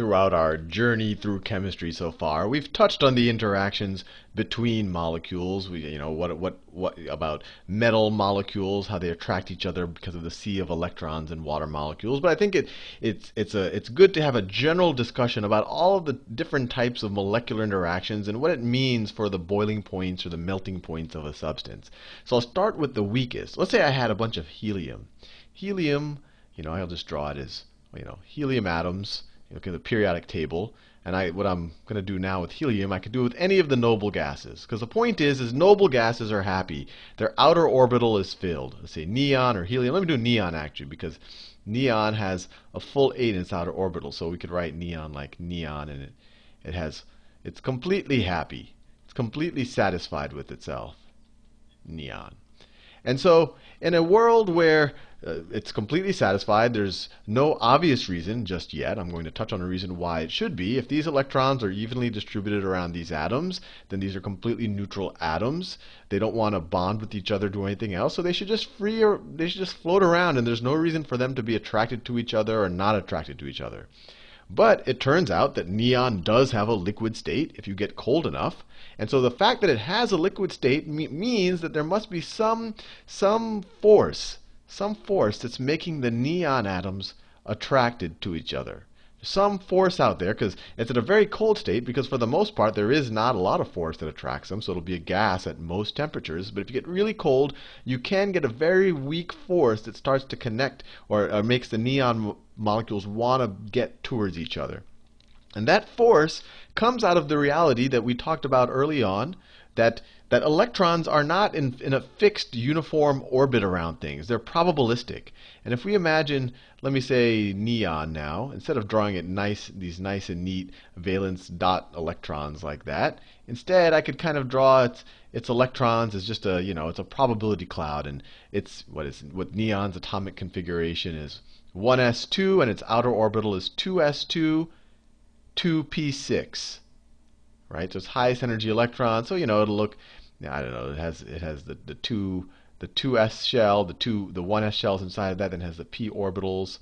throughout our journey through chemistry so far, we've touched on the interactions between molecules. We, you know, what what what about metal molecules, how they attract each other because of the sea of electrons in water molecules. But I think it it's it's a it's good to have a general discussion about all of the different types of molecular interactions and what it means for the boiling points or the melting points of a substance. So I'll start with the weakest. Let's say I had a bunch of helium. Helium, you know, I'll just draw it as you know, helium atoms look at the periodic table, and I, what I'm going to do now with helium, I could do with any of the noble gases. Because the point is, is noble gases are happy. Their outer orbital is filled. Let's say neon or helium. Let me do neon actually, because neon has a full 8 in its outer orbital. So we could write neon like neon, and it, it has, it's completely happy. It's completely satisfied with itself. Neon. And so, in a world where uh, it's completely satisfied. There's no obvious reason just yet. I'm going to touch on a reason why it should be. If these electrons are evenly distributed around these atoms, then these are completely neutral atoms. They don't want to bond with each other, do anything else, so they should just free or they should just float around, and there's no reason for them to be attracted to each other or not attracted to each other. But it turns out that neon does have a liquid state if you get cold enough. And so the fact that it has a liquid state means that there must be some some force some force that's making the neon atoms attracted to each other. Some force out there, because it's at a very cold state, because for the most part there is not a lot of force that attracts them, so it'll be a gas at most temperatures. But if you get really cold, you can get a very weak force that starts to connect or, or makes the neon molecules want to get towards each other. And that force comes out of the reality that we talked about early on that that electrons are not in, in a fixed uniform orbit around things. They're probabilistic. And if we imagine, let me say neon now, instead of drawing it nice, these nice and neat valence dot electrons like that, instead I could kind of draw its, its electrons as just a, you know, it's a probability cloud. And it's, what is, what neon's atomic configuration is 1s2 and its outer orbital is 2s2, 2p6 right? So it's highest energy electron. So you know it'll look, I don't know. It has it has the the two the two s shell, the two the one s shells inside of that. Then has the p orbitals.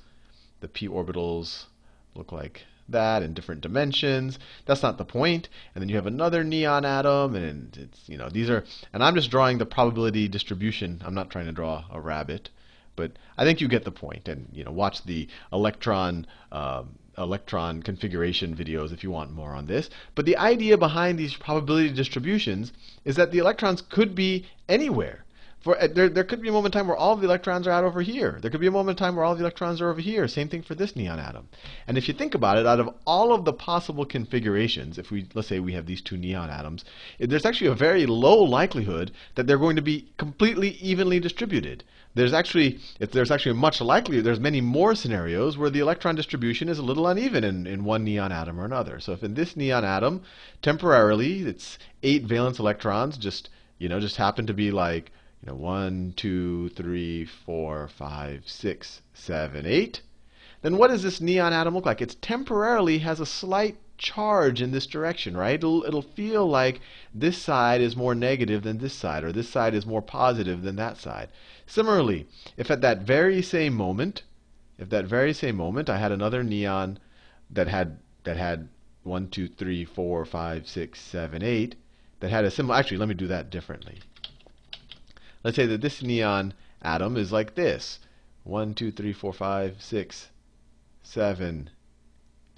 The p orbitals look like that in different dimensions. That's not the point. And then you have another neon atom, and it's you know these are. And I'm just drawing the probability distribution. I'm not trying to draw a rabbit, but I think you get the point. And you know watch the electron. Um, electron configuration videos if you want more on this. But the idea behind these probability distributions is that the electrons could be anywhere. For, uh, there, there could be a moment in time where all of the electrons are out over here. There could be a moment in time where all of the electrons are over here. Same thing for this neon atom. And if you think about it, out of all of the possible configurations, if we let's say we have these two neon atoms, there's actually a very low likelihood that they're going to be completely evenly distributed there's actually there's actually much likelier there's many more scenarios where the electron distribution is a little uneven in, in one neon atom or another. So if in this neon atom, temporarily it's eight valence electrons just you know just happen to be like you know one, two, three, four, five, six, seven, eight, then what does this neon atom look like? It temporarily has a slight charge in this direction, right? It'll, it'll feel like this side is more negative than this side, or this side is more positive than that side. Similarly, if at that very same moment, if that very same moment I had another neon that had that had one, two, three, four, five, six, seven, eight, that had a similar. Actually, let me do that differently. Let's say that this neon atom is like this: one, two, three, four, five, six, seven,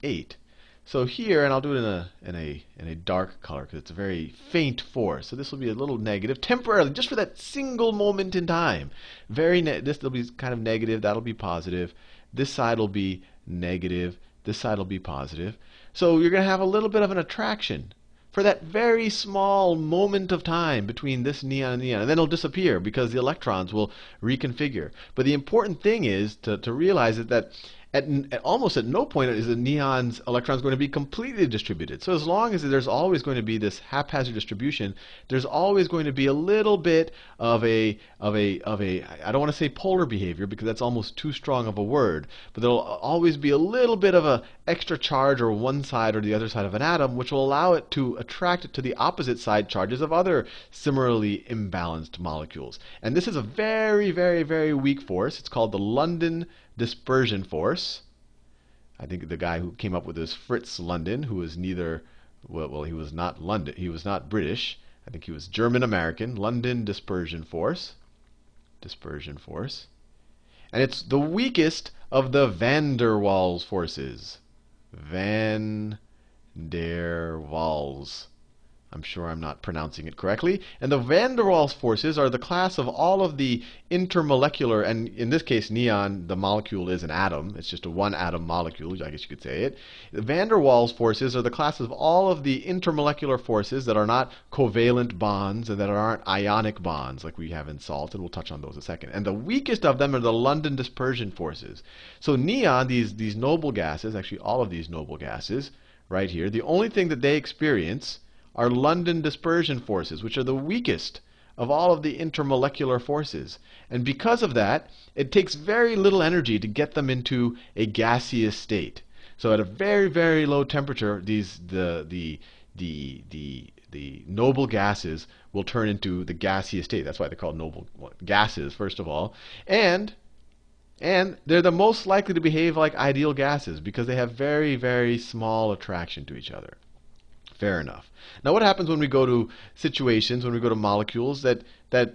eight. So here, and I'll do it in a in a in a dark color because it's a very faint force. So this will be a little negative temporarily, just for that single moment in time. Very this will be kind of negative. That'll be positive. This side will be negative. This side will be positive. So you're going to have a little bit of an attraction for that very small moment of time between this neon and neon. And then it'll disappear because the electrons will reconfigure. But the important thing is to, to realize that, that at, at, almost at no point is the neon's electrons going to be completely distributed. So as long as there's always going to be this haphazard distribution, there's always going to be a little bit of a of a of a I don't want to say polar behavior because that's almost too strong of a word, but there'll always be a little bit of a extra charge or one side or the other side of an atom, which will allow it to attract to the opposite side charges of other similarly imbalanced molecules. And this is a very very very weak force. It's called the London dispersion force. I think the guy who came up with this Fritz London, who was neither well, well, he was not London, he was not British. I think he was German American. London Dispersion Force, dispersion force, and it's the weakest of the van der Waals forces. Van der Waals. I'm sure I'm not pronouncing it correctly. And the van der Waals forces are the class of all of the intermolecular, and in this case, neon, the molecule is an atom. It's just a one atom molecule, I guess you could say it. The van der Waals forces are the class of all of the intermolecular forces that are not covalent bonds and that aren't ionic bonds like we have in salt, and we'll touch on those in a second. And the weakest of them are the London dispersion forces. So neon, these, these noble gases, actually all of these noble gases, right here, the only thing that they experience are London dispersion forces, which are the weakest of all of the intermolecular forces. And because of that, it takes very little energy to get them into a gaseous state. So at a very, very low temperature, these the the the the the noble gases will turn into the gaseous state. That's why they're called noble gases, first of all. And and they're the most likely to behave like ideal gases because they have very, very small attraction to each other. Fair enough. Now, what happens when we go to situations, when we go to molecules that, that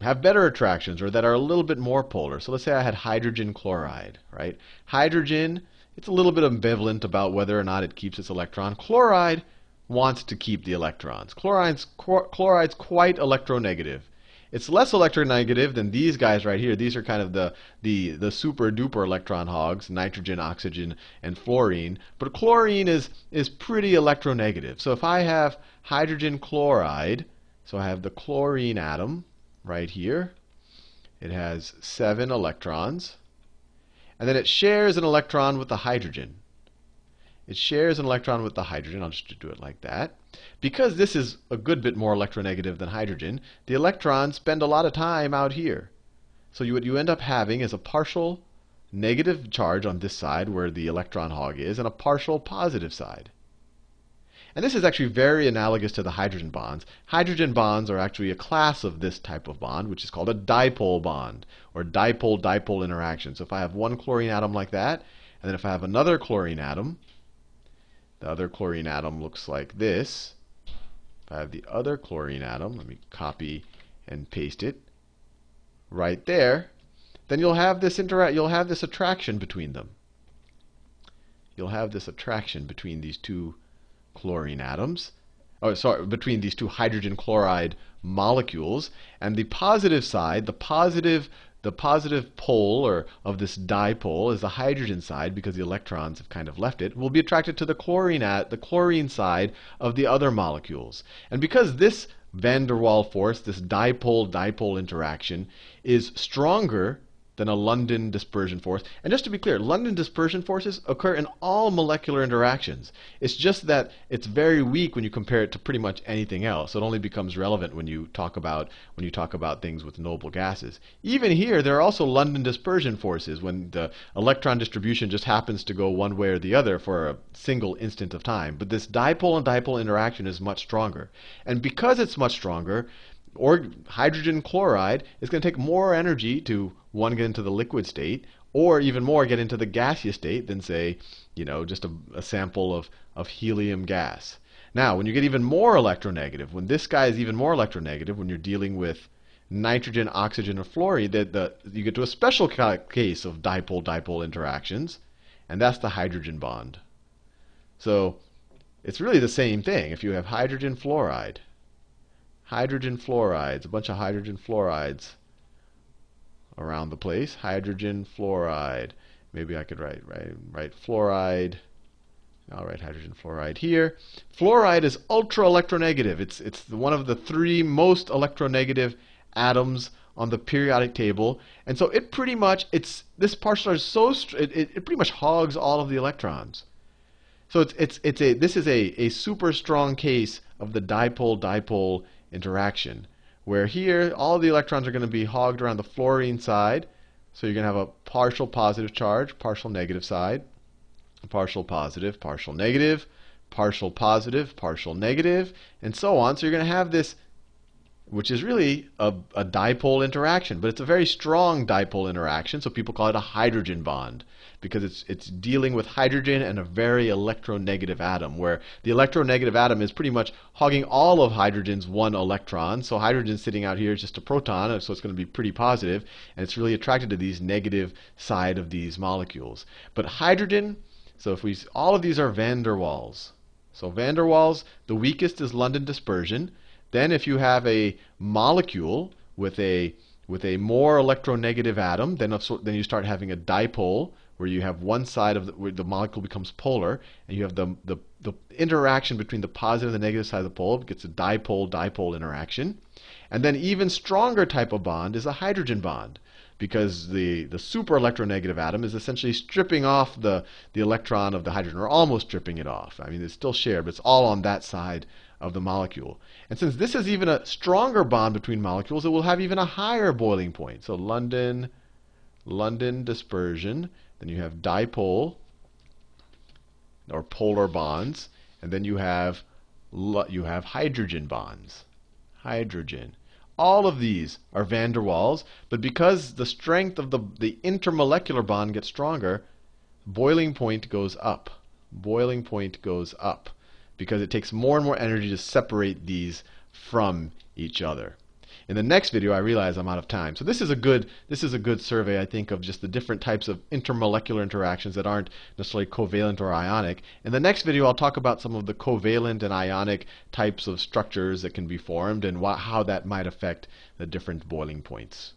have better attractions or that are a little bit more polar? So let's say I had hydrogen chloride, right? Hydrogen, it's a little bit ambivalent about whether or not it keeps its electron. Chloride wants to keep the electrons. Chloride's, chloride's quite electronegative. It's less electronegative than these guys right here. These are kind of the, the, the super duper electron hogs, nitrogen, oxygen, and fluorine. But chlorine is, is pretty electronegative. So if I have hydrogen chloride, so I have the chlorine atom right here. It has seven electrons. And then it shares an electron with the hydrogen. It shares an electron with the hydrogen. I'll just do it like that. Because this is a good bit more electronegative than hydrogen, the electrons spend a lot of time out here. So you, what you end up having is a partial negative charge on this side where the electron hog is, and a partial positive side. And this is actually very analogous to the hydrogen bonds. Hydrogen bonds are actually a class of this type of bond, which is called a dipole bond, or dipole-dipole interaction. So if I have one chlorine atom like that, and then if I have another chlorine atom, the other chlorine atom looks like this. If I have the other chlorine atom, let me copy and paste it right there, then you'll have this interact you'll have this attraction between them. You'll have this attraction between these two chlorine atoms. Oh, sorry, between these two hydrogen chloride molecules. And the positive side, the positive the positive pole or of this dipole is the hydrogen side because the electrons have kind of left it will be attracted to the chlorine at the chlorine side of the other molecules. And because this van der Waal force this dipole dipole interaction is stronger than a London dispersion force. And just to be clear, London dispersion forces occur in all molecular interactions. It's just that it's very weak when you compare it to pretty much anything else. It only becomes relevant when you talk about when you talk about things with noble gases. Even here, there are also London dispersion forces when the electron distribution just happens to go one way or the other for a single instant of time. But this dipole and dipole interaction is much stronger. And because it's much stronger, or hydrogen chloride is going to take more energy to one get into the liquid state or even more get into the gaseous state than say you know just a, a, sample of, of helium gas. Now when you get even more electronegative when this guy is even more electronegative when you're dealing with nitrogen oxygen or fluorine that the, you get to a special case of dipole dipole interactions and that's the hydrogen bond. So it's really the same thing. If you have hydrogen fluoride hydrogen fluorides, a bunch of hydrogen fluorides around the place. Hydrogen fluoride. Maybe I could write write write fluoride. I'll write hydrogen fluoride here. Fluoride is ultra electronegative. It's it's one of the three most electronegative atoms on the periodic table, and so it pretty much it's this partial is so it, it, it pretty much hogs all of the electrons. So it's it's it's a this is a a super strong case of the dipole dipole interaction. Where here, all the electrons are going to be hogged around the fluorine side. So you're going to have a partial positive charge, partial negative side, partial positive, partial negative, partial positive, partial negative, and so on. So you're going to have this which is really a, a, dipole interaction, but it's a very strong dipole interaction, so people call it a hydrogen bond because it's it's dealing with hydrogen and a very electronegative atom, where the electronegative atom is pretty much hogging all of hydrogen's one electron. So hydrogen sitting out here is just a proton, so it's going to be pretty positive, and it's really attracted to these negative side of these molecules. But hydrogen, so if we all of these are van der Waals. So van der Waals, the weakest is London dispersion. Then if you have a molecule with a with a more electronegative atom, then then you start having a dipole where you have one side of the, where the molecule becomes polar, and you have the, the the interaction between the positive and the negative side of the pole gets a dipole dipole interaction. And then even stronger type of bond is a hydrogen bond because the, the super electronegative atom is essentially stripping off the, the electron of the hydrogen, or almost stripping it off. I mean, it's still shared, but it's all on that side of the molecule. And since this is even a stronger bond between molecules, it will have even a higher boiling point. So London, London dispersion. Then you have dipole or polar bonds, and then you have you have hydrogen bonds. Hydrogen. All of these are van der Waals, but because the strength of the, the intermolecular bond gets stronger, boiling point goes up. Boiling point goes up because it takes more and more energy to separate these from each other. In the next video, I realize I'm out of time. So this is a good this is a good survey, I think, of just the different types of intermolecular interactions that aren't necessarily covalent or ionic. In the next video, I'll talk about some of the covalent and ionic types of structures that can be formed and how that might affect the different boiling points.